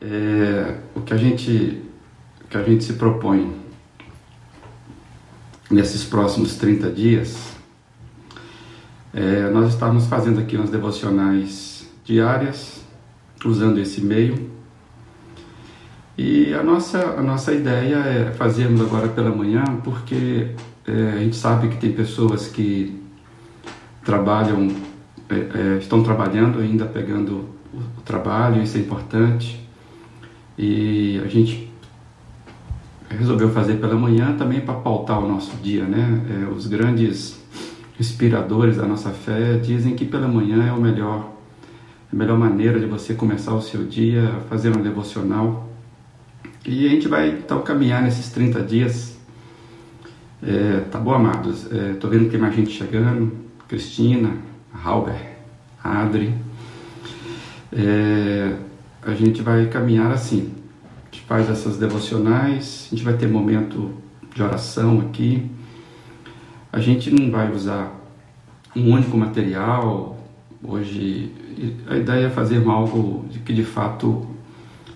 é, o que a gente que a gente se propõe nesses próximos 30 dias, é, nós estamos fazendo aqui umas devocionais diárias, usando esse meio. E a nossa, a nossa ideia é fazermos agora pela manhã, porque é, a gente sabe que tem pessoas que trabalham, é, é estão trabalhando ainda, pegando o, o trabalho, isso é importante. E a gente resolveu fazer pela manhã também para pautar o nosso dia, né? É, os grandes inspiradores da nossa fé dizem que pela manhã é o melhor, a melhor maneira de você começar o seu dia, fazer um devocional. E a gente vai então caminhar nesses 30 dias. É, tá bom, amados? É, tô vendo que tem mais gente chegando. Cristina, Halber, Adri. É, a gente vai caminhar assim. A gente faz essas devocionais, a gente vai ter momento de oração aqui. A gente não vai usar um único material. Hoje, a ideia é fazer algo que de fato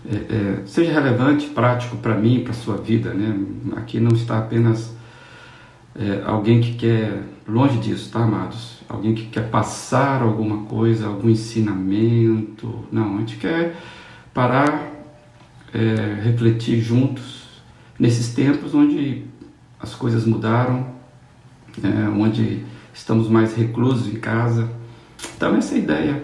é, é, seja relevante, prático para mim, para sua vida. Né? Aqui não está apenas é, alguém que quer, longe disso, tá, amados? Alguém que quer passar alguma coisa, algum ensinamento. Não, a gente quer parar, é, refletir juntos nesses tempos onde as coisas mudaram, é, onde estamos mais reclusos em casa. Então, essa é a ideia.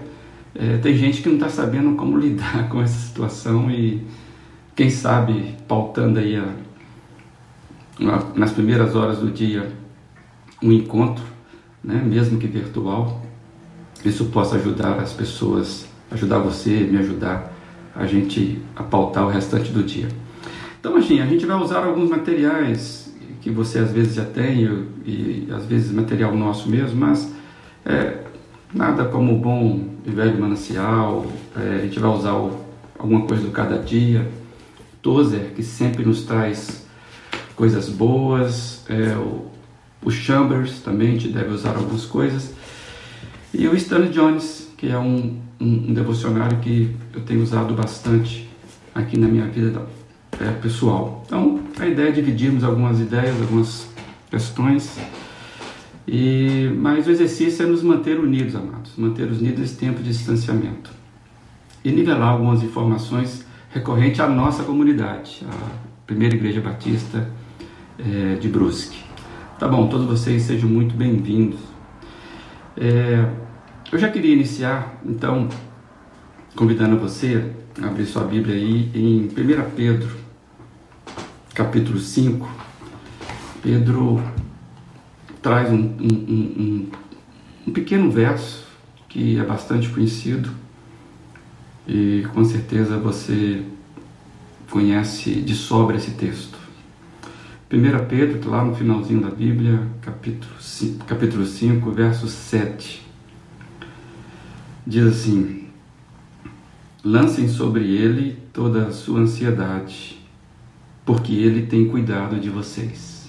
É, tem gente que não está sabendo como lidar com essa situação e, quem sabe, pautando aí a, nas primeiras horas do dia um encontro, né, mesmo que virtual, isso possa ajudar as pessoas, ajudar você, me ajudar a gente a pautar o restante do dia. Então, assim, a gente vai usar alguns materiais que você às vezes já tem e, e às vezes material nosso mesmo, mas é, nada como o bom e velho manancial. É, a gente vai usar o, alguma coisa do cada dia. Tozer, que sempre nos traz coisas boas. É, o, o Chambers também, a gente deve usar algumas coisas. E o Stanley Jones, que é um, um, um devocionário que eu tenho usado bastante aqui na minha vida é, pessoal. Então, a ideia é dividirmos algumas ideias, algumas questões. E, mas o exercício é nos manter unidos, amados, manter unidos nesse tempo de distanciamento. E nivelar algumas informações recorrentes à nossa comunidade, a Primeira Igreja Batista é, de Brusque. Tá bom, todos vocês sejam muito bem-vindos. É, eu já queria iniciar, então, convidando você a abrir sua Bíblia aí em 1 Pedro, capítulo 5. Pedro traz um, um, um, um pequeno verso que é bastante conhecido e com certeza você conhece de sobra esse texto. 1 Pedro, lá no finalzinho da Bíblia, capítulo 5, capítulo 5, verso 7, diz assim: Lancem sobre ele toda a sua ansiedade, porque ele tem cuidado de vocês.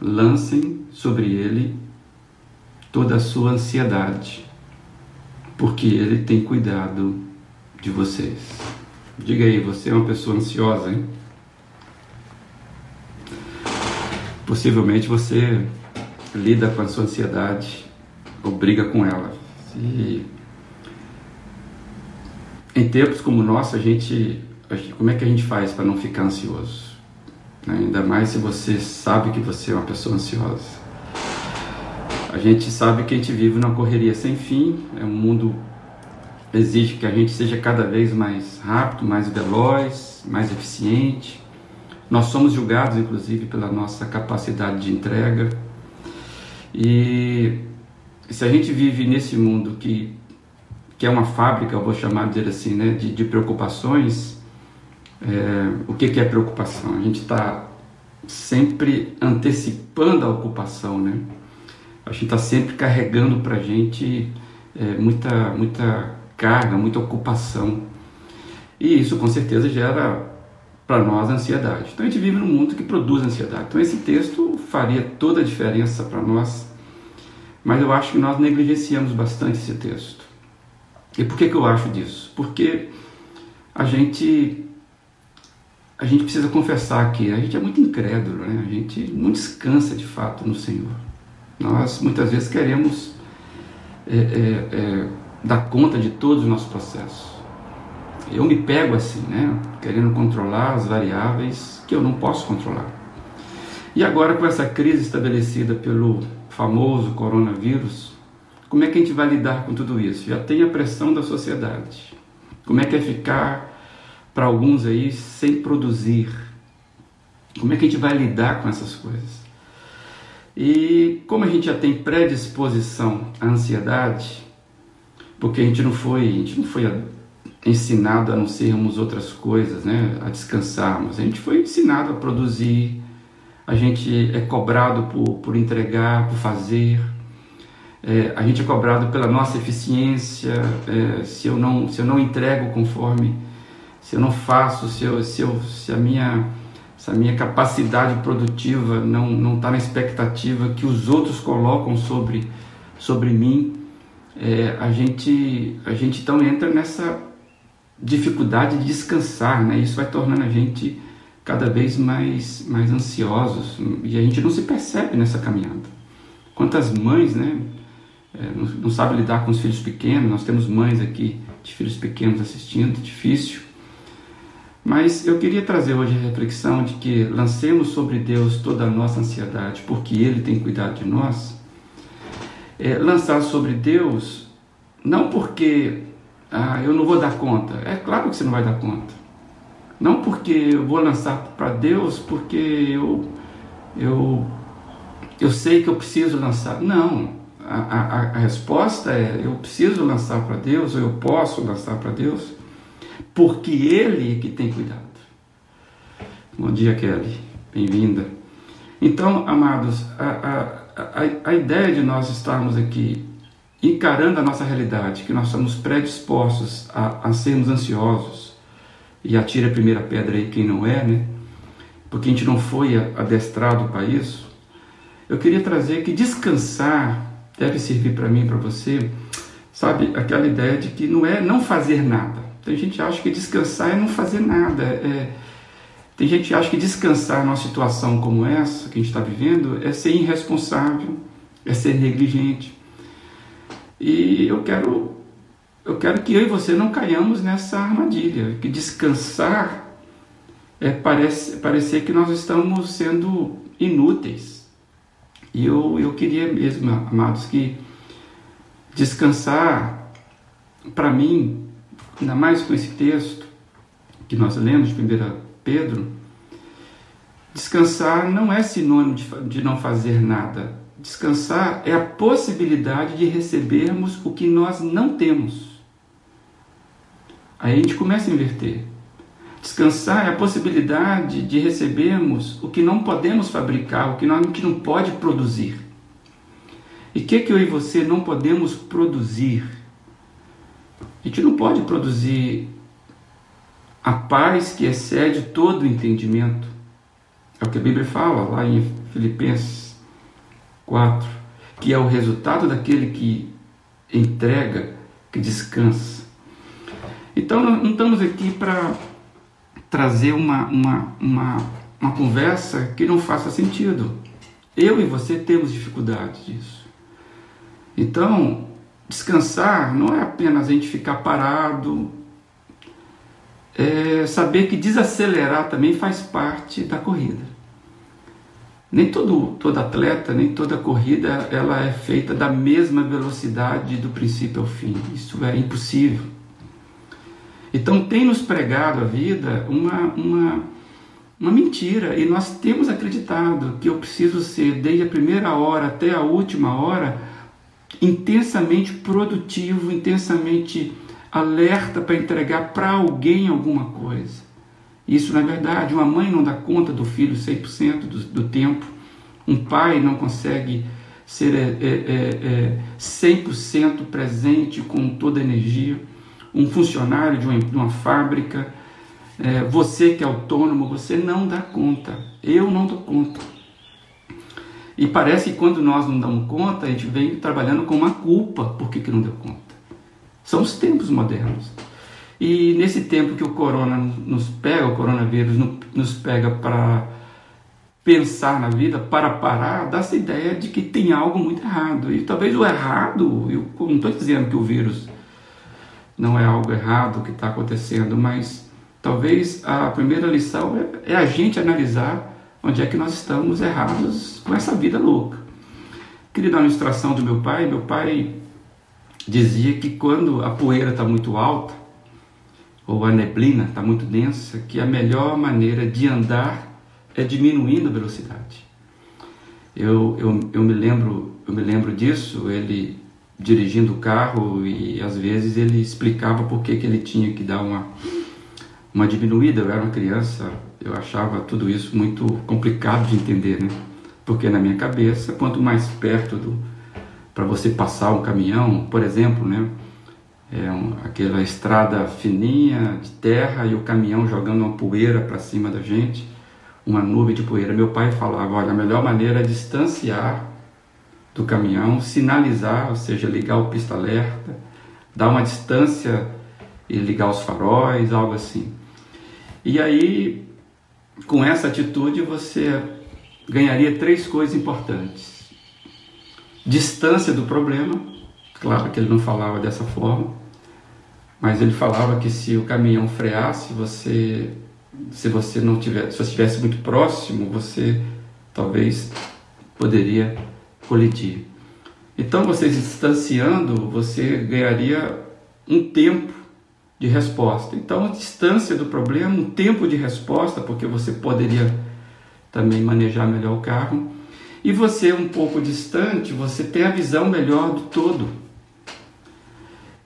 Lancem sobre ele toda a sua ansiedade, porque ele tem cuidado de vocês. Diga aí, você é uma pessoa ansiosa, hein? Possivelmente você lida com a sua ansiedade ou briga com ela. E em tempos como o nosso, a gente, como é que a gente faz para não ficar ansioso? Ainda mais se você sabe que você é uma pessoa ansiosa. A gente sabe que a gente vive numa correria sem fim, é um mundo exige que a gente seja cada vez mais rápido, mais veloz, mais eficiente. Nós somos julgados, inclusive, pela nossa capacidade de entrega. E se a gente vive nesse mundo que, que é uma fábrica, eu vou chamar de dizer assim, né, de, de preocupações, é, o que, que é preocupação? A gente está sempre antecipando a ocupação, né? A gente está sempre carregando para a gente é, muita, muita carga, muita ocupação. E isso com certeza gera para nós ansiedade. Então a gente vive num mundo que produz ansiedade. Então esse texto faria toda a diferença para nós, mas eu acho que nós negligenciamos bastante esse texto. E por que, que eu acho disso? Porque a gente a gente precisa confessar que a gente é muito incrédulo, né? a gente não descansa de fato no Senhor. Nós muitas vezes queremos é, é, é, dar conta de todos os nossos processos. Eu me pego assim, né? querendo controlar as variáveis que eu não posso controlar. E agora, com essa crise estabelecida pelo famoso coronavírus, como é que a gente vai lidar com tudo isso? Já tem a pressão da sociedade. Como é que é ficar para alguns aí sem produzir? Como é que a gente vai lidar com essas coisas? E como a gente já tem predisposição à ansiedade, porque a gente não foi, a gente não foi ensinado a não sermos outras coisas, né? a descansarmos. A gente foi ensinado a produzir, a gente é cobrado por, por entregar, por fazer, é, a gente é cobrado pela nossa eficiência, é, se, eu não, se eu não entrego conforme, se eu não faço, se, eu, se, eu, se, a, minha, se a minha capacidade produtiva não está na expectativa que os outros colocam sobre, sobre mim, é, a, gente, a gente então entra nessa dificuldade de descansar, né? isso vai tornando a gente cada vez mais, mais ansiosos e a gente não se percebe nessa caminhada. Quantas mães, né, é, não, sabe lidar com os filhos pequenos, nós temos mães aqui de filhos pequenos assistindo, difícil. Mas eu queria trazer hoje a reflexão de que lancemos sobre Deus toda a nossa ansiedade, porque Ele tem cuidado de nós. É, lançar sobre Deus, não porque ah, eu não vou dar conta, é claro que você não vai dar conta. Não porque eu vou lançar para Deus porque eu, eu, eu sei que eu preciso lançar. Não. A, a, a resposta é: eu preciso lançar para Deus, ou eu posso lançar para Deus, porque Ele é que tem cuidado. Bom dia, Kelly. Bem-vinda. Então, amados, a, a, a, ideia de nós estarmos aqui encarando a nossa realidade, que nós estamos predispostos a, a sermos ansiosos, e atire a primeira pedra aí quem não é, né? Porque a gente não foi adestrado para isso. Eu queria trazer que descansar deve servir para mim para você, sabe, aquela ideia de que não é não fazer nada. Tem gente que acha que descansar é não fazer nada. É, tem gente que acha que descansar numa situação como essa que a gente está vivendo é ser irresponsável, é ser negligente. E eu quero eu quero que eu e você não caiamos nessa armadilha, que descansar é parece, parecer que nós estamos sendo inúteis. E eu, eu queria mesmo, amados, que descansar, para mim, ainda mais com esse texto que nós lemos de 1 Pedro, descansar não é sinônimo de, de não fazer nada. Descansar é a possibilidade de recebermos o que nós não temos. Aí a gente começa a inverter. Descansar é a possibilidade de recebermos o que não podemos fabricar, o que a gente não pode produzir. E o que, que eu e você não podemos produzir? A gente não pode produzir a paz que excede todo o entendimento. É o que a Bíblia fala lá em Filipenses 4, que é o resultado daquele que entrega, que descansa. Então, não estamos aqui para trazer uma, uma, uma, uma conversa que não faça sentido. Eu e você temos dificuldade disso. Então, descansar não é apenas a gente ficar parado, é saber que desacelerar também faz parte da corrida. Nem todo, todo atleta, nem toda corrida ela é feita da mesma velocidade do princípio ao fim. Isso é impossível. Então tem nos pregado a vida uma, uma, uma mentira. E nós temos acreditado que eu preciso ser, desde a primeira hora até a última hora, intensamente produtivo, intensamente alerta para entregar para alguém alguma coisa. Isso, na verdade, uma mãe não dá conta do filho 100% do, do tempo, um pai não consegue ser é, é, é, 100% é, presente com toda a energia um funcionário de uma, de uma fábrica, é, você que é autônomo, você não dá conta. Eu não dou conta. E parece que quando nós não damos conta, a gente vem trabalhando com uma culpa por que, que não deu conta. São os tempos modernos. E nesse tempo que o corona nos pega, o coronavírus nos pega para pensar na vida, para parar, dá essa ideia de que tem algo muito errado. E talvez o errado, eu não estou dizendo que o vírus não é algo errado que está acontecendo, mas talvez a primeira lição é, é a gente analisar onde é que nós estamos errados com essa vida louca. Queria dar uma ilustração do meu pai. Meu pai dizia que quando a poeira está muito alta, ou a neblina está muito densa, que a melhor maneira de andar é diminuindo a velocidade. Eu, eu, eu, me lembro, eu me lembro disso, ele dirigindo o carro e às vezes ele explicava por que, que ele tinha que dar uma, uma diminuída. Eu era uma criança, eu achava tudo isso muito complicado de entender, né? Porque na minha cabeça, quanto mais perto do para você passar um caminhão, por exemplo, né? É um, aquela estrada fininha de terra e o caminhão jogando uma poeira para cima da gente, uma nuvem de poeira. Meu pai falava: olha, a melhor maneira é distanciar do caminhão, sinalizar, ou seja, ligar o pista-alerta, dar uma distância e ligar os faróis, algo assim. E aí, com essa atitude, você ganharia três coisas importantes: distância do problema, claro que ele não falava dessa forma, mas ele falava que se o caminhão freasse, você, se você não tivesse, se você estivesse muito próximo, você talvez poderia colidir. Então, você se distanciando, você ganharia um tempo de resposta. Então, a distância do problema, um tempo de resposta, porque você poderia também manejar melhor o carro. E você, um pouco distante, você tem a visão melhor do todo.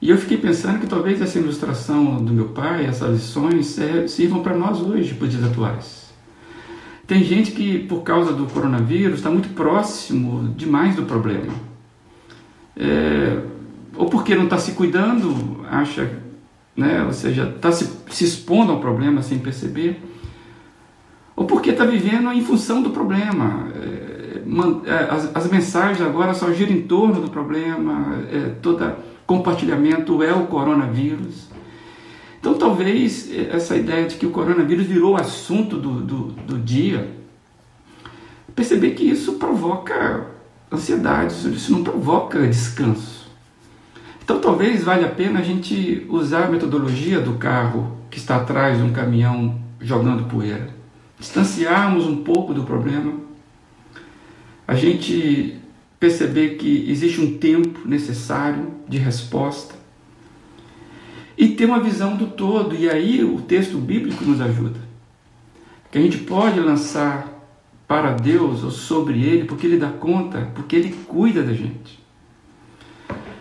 E eu fiquei pensando que talvez essa ilustração do meu pai, essas lições, sirvam para nós hoje, para os dias atuais. Tem gente que, por causa do coronavírus, está muito próximo demais do problema. É, ou porque não está se cuidando, acha, né, ou seja, está se, se expondo ao problema sem perceber, ou porque está vivendo em função do problema. É, é, as, as, mensagens agora só giram em torno do problema, é, todo compartilhamento é o coronavírus. Então, talvez essa ideia de que o coronavírus virou assunto do, do, do dia, perceber que isso provoca ansiedade, isso não provoca descanso. Então, talvez valha a pena a gente usar a metodologia do carro que está atrás de um caminhão jogando poeira, distanciarmos um pouco do problema, a gente perceber que existe um tempo necessário de resposta e ter uma visão do todo. E aí o texto bíblico nos ajuda. Que a gente pode lançar para Deus ou sobre Ele, porque Ele dá conta, porque Ele cuida da gente.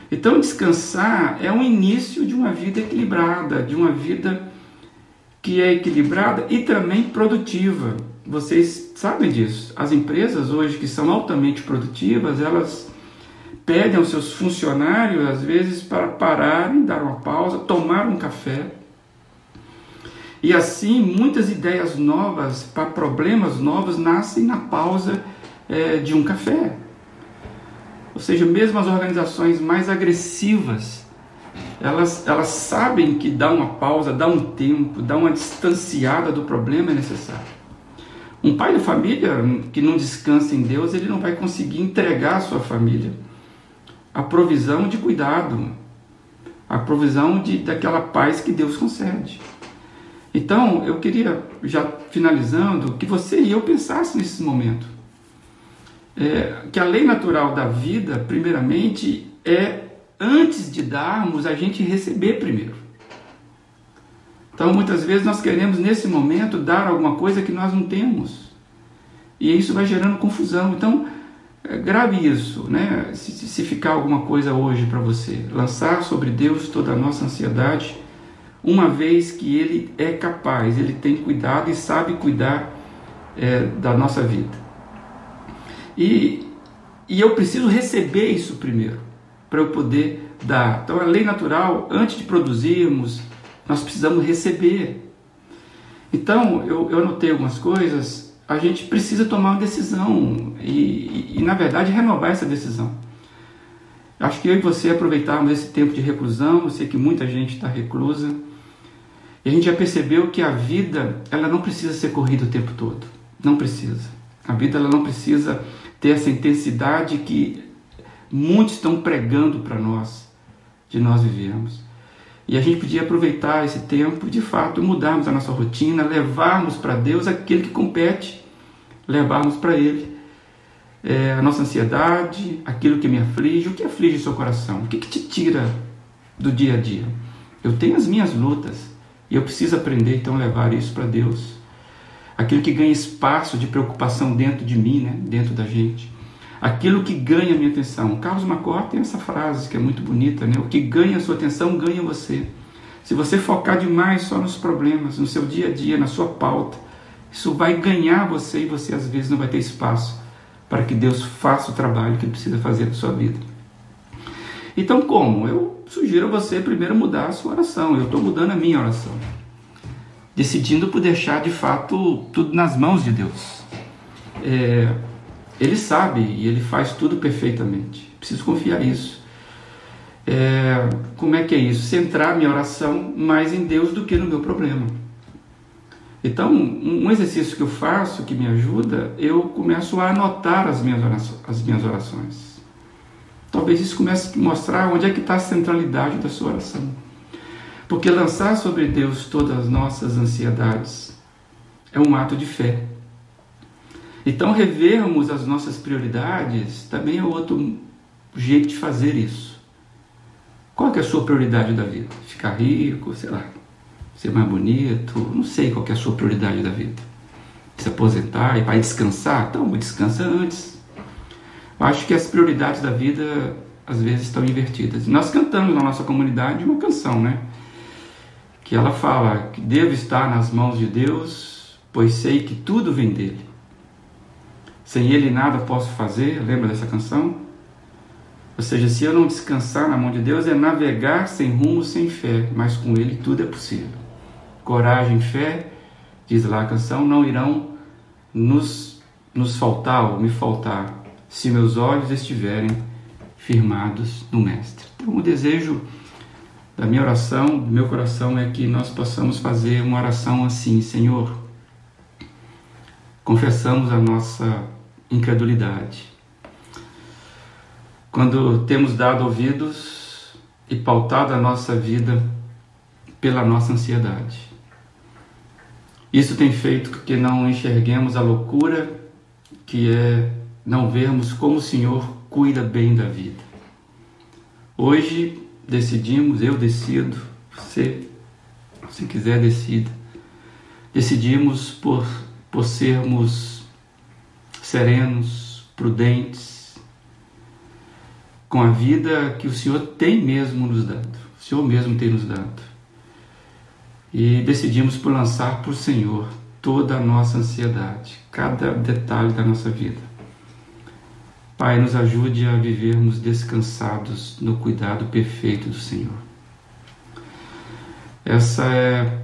Então, descansar é o início de uma vida equilibrada, de uma vida que é equilibrada e também produtiva. Vocês sabem disso. As empresas hoje que são altamente produtivas, elas pedem aos seus funcionários, às vezes, para pararem, dar uma pausa, tomar um café. E assim, muitas ideias novas para problemas novos nascem na pausa é, de um café. Ou seja, mesmo as organizações mais agressivas, elas, elas sabem que dar uma pausa, dar um tempo, dar uma distanciada do problema é necessário. Um pai de família que não descansa em Deus, ele não vai conseguir entregar a sua família a provisão de cuidado, a provisão de, daquela paz que Deus concede. Então, eu queria, já finalizando, que você e eu pensasse nesse momento. É, que a lei natural da vida, primeiramente, é antes de darmos, a gente receber primeiro. Então, muitas vezes nós queremos, nesse momento, dar alguma coisa que nós não temos. E isso vai gerando confusão. Então, grave isso, né? Se, se ficar alguma coisa hoje para você, lançar sobre Deus toda a nossa ansiedade, uma vez que Ele é capaz, Ele tem cuidado e sabe cuidar é, da nossa vida. E, e eu preciso receber isso primeiro, para eu poder dar. Então, a lei natural, antes de produzirmos, nós precisamos receber. Então, eu, eu anotei algumas coisas a gente precisa tomar uma decisão e, e, e, na verdade, renovar essa decisão. Acho que eu e você aproveitarmos esse tempo de reclusão, eu sei que muita gente está reclusa, E a gente já percebeu que a vida, ela não precisa ser corrida o tempo todo. Não precisa. A vida ela não precisa ter essa intensidade que muitos estão pregando para nós, de nós vivermos. E a gente podia aproveitar esse tempo, de fato, mudarmos a nossa rotina, levarmos para Deus aquilo que compete, levarmos para Ele é, a nossa ansiedade, aquilo que me aflige, o que aflige o seu coração, o que, que te tira do dia a dia. Eu tenho as minhas lutas e eu preciso aprender então a levar isso para Deus. Aquilo que ganha espaço de preocupação dentro de mim, né? dentro da gente. Aquilo que ganha minha atenção. Carlos Macor tem essa frase que é muito bonita, né? O que ganha a sua atenção ganha você. Se você focar demais só nos problemas, no seu dia a dia, na sua pauta, isso vai ganhar você e você às vezes não vai ter espaço para que Deus faça o trabalho que precisa fazer na sua vida. Então, como? Eu sugiro a você primeiro mudar a sua oração. Eu estou mudando a minha oração. Decidindo por deixar de fato tudo nas mãos de Deus. É, ele sabe e ele faz tudo perfeitamente. Preciso confiar nisso. É, como é que é isso? Centrar minha oração mais em Deus do que no meu problema. Então, um exercício que eu faço que me ajuda, eu começo a anotar as minhas orações. As minhas orações. Talvez isso comece a mostrar onde é que está a centralidade da sua oração. Porque lançar sobre Deus todas as nossas ansiedades é um ato de fé. Então, revermos as nossas prioridades também é outro jeito de fazer isso. Qual é a sua prioridade da vida? Ficar rico, sei lá, ser mais bonito, não sei qual é a sua prioridade da vida. Se aposentar e vai descansar? Então, descansa antes. Eu acho que as prioridades da vida às vezes estão invertidas. Nós cantamos na nossa comunidade uma canção, né? Que ela fala que devo estar nas mãos de Deus, pois sei que tudo vem dele. Sem ele nada posso fazer. Lembra dessa canção? Ou seja, se eu não descansar na mão de Deus, é navegar sem rumo, sem fé, mas com ele tudo é possível. Coragem fé, diz lá a canção, não irão nos, nos faltar ou me faltar se meus olhos estiverem firmados no Mestre. Então, o desejo da minha oração, do meu coração, é que nós possamos fazer uma oração assim: Senhor, confessamos a nossa incredulidade. Quando temos dado ouvidos e pautado a nossa vida pela nossa ansiedade. Isso tem feito que não enxerguemos a loucura que é não vermos como o Senhor cuida bem da vida. Hoje decidimos, eu decido, você, se quiser, decida. Decidimos por, por sermos serenos, prudentes, com a vida que o Senhor tem mesmo nos dado, o Senhor mesmo tem nos dado. E decidimos por lançar o Senhor toda a nossa ansiedade, cada detalhe da nossa vida. Pai, nos ajude a vivermos descansados no cuidado perfeito do Senhor. Essa é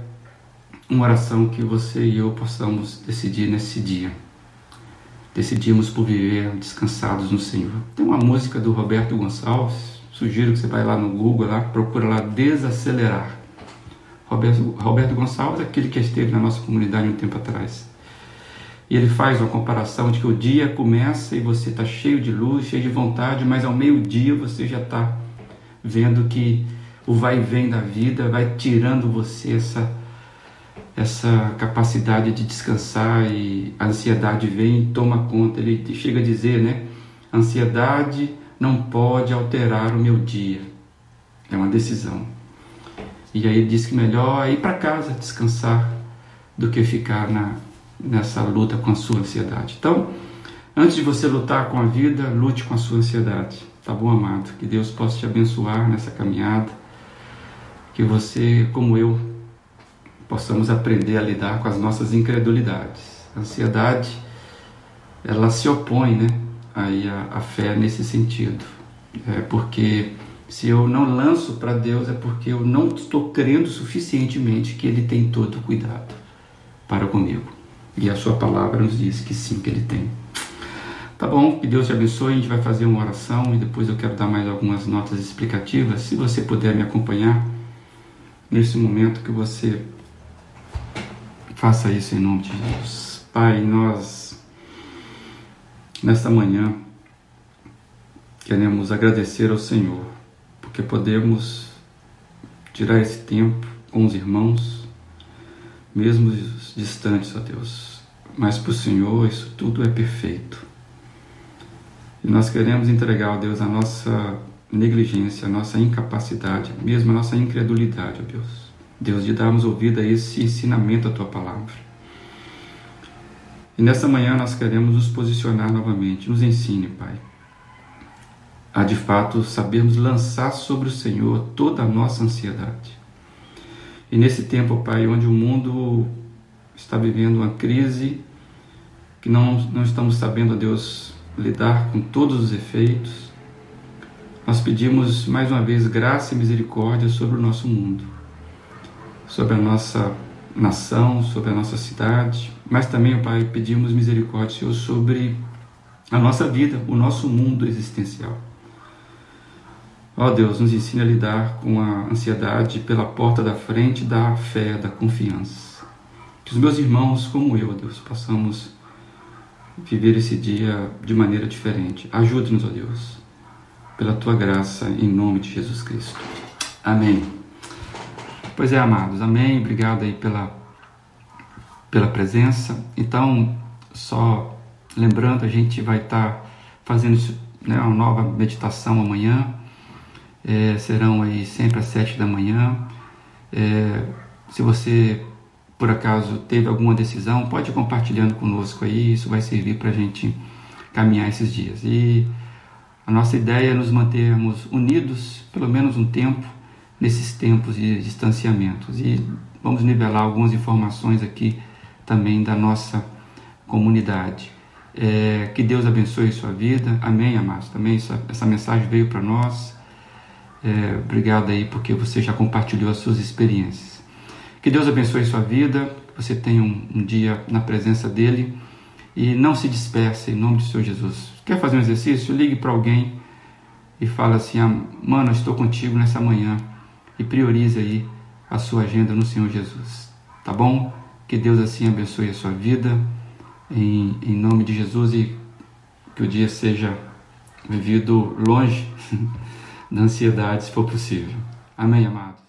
uma oração que você e eu possamos decidir nesse dia decidimos por viver descansados no Senhor. Tem uma música do Roberto Gonçalves, sugiro que você vai lá no Google, lá, procura lá Desacelerar. Roberto, Roberto Gonçalves aquele que esteve na nossa comunidade um tempo atrás. E ele faz uma comparação de que o dia começa e você está cheio de luz, cheio de vontade, mas ao meio-dia você já está vendo que o vai e vem da vida vai tirando você essa essa capacidade de descansar e a ansiedade vem e toma conta. Ele chega a dizer, né? Ansiedade não pode alterar o meu dia. É uma decisão. E aí ele diz que melhor é ir para casa descansar do que ficar na, nessa luta com a sua ansiedade. Então, antes de você lutar com a vida, lute com a sua ansiedade. Tá bom, amado? Que Deus possa te abençoar nessa caminhada. Que você, como eu, possamos aprender a lidar com as nossas incredulidades. A ansiedade, ela se opõe, né, aí a, fé nesse sentido. É porque se eu não lanço para Deus é porque eu não estou crendo suficientemente que Ele tem todo o cuidado para comigo. E a Sua palavra nos diz que sim, que Ele tem. Tá bom, que Deus te abençoe. A gente vai fazer uma oração e depois eu quero dar mais algumas notas explicativas. Se você puder me acompanhar nesse momento que você Faça isso em nome de Jesus. Pai, nós, nesta manhã, queremos agradecer ao Senhor, porque podemos tirar esse tempo com os irmãos, mesmo distantes, ó Deus. Mas para o Senhor isso tudo é perfeito. E nós queremos entregar, ó Deus, a nossa negligência, a nossa incapacidade, mesmo a nossa incredulidade, ó Deus. Deus, de darmos ouvido a esse ensinamento da tua palavra. E nessa manhã nós queremos nos posicionar novamente. Nos ensine, Pai, a de fato sabermos lançar sobre o Senhor toda a nossa ansiedade. E nesse tempo, Pai, onde o mundo está vivendo uma crise, que não, não estamos sabendo, a Deus, lidar com todos os efeitos, nós pedimos mais uma vez graça e misericórdia sobre o nosso mundo, sobre a nossa nação, sobre a nossa cidade, mas também, Pai, pedimos misericórdia, Senhor, sobre a nossa vida, o nosso mundo existencial. Ó Deus, nos ensina a lidar com a ansiedade pela porta da frente da fé, da confiança. Que os meus irmãos, como eu, Deus, possamos viver esse dia de maneira diferente. Ajude-nos, ó Deus, pela tua graça, em nome de Jesus Cristo. Amém. Pois é, amados, amém. Obrigado aí pela, pela presença. Então, só lembrando, a gente vai estar fazendo né, uma nova meditação amanhã. É, serão aí sempre às sete da manhã. É, se você por acaso teve alguma decisão, pode ir compartilhando conosco aí, isso vai servir para a gente caminhar esses dias. E a nossa ideia é nos mantermos unidos, pelo menos um tempo, nesses tempos de distanciamentos. E vamos nivelar algumas informações aqui também da nossa comunidade. É, que Deus abençoe sua vida. Amém, amados. Também essa, essa mensagem veio para nós. É, obrigado aí porque você já compartilhou as suas experiências. Que Deus abençoe sua vida, que você tenha um, um dia na presença dEle e não se disperse em nome de Senhor Jesus. Quer fazer um exercício? Ligue para alguém e fala assim: ah, Mano, eu estou contigo nessa manhã e priorize aí a sua agenda no Senhor Jesus. Tá bom? Que Deus assim abençoe a sua vida em, em nome de Jesus e que o dia seja vivido longe da ansiedade, se for possível. Amém, amados.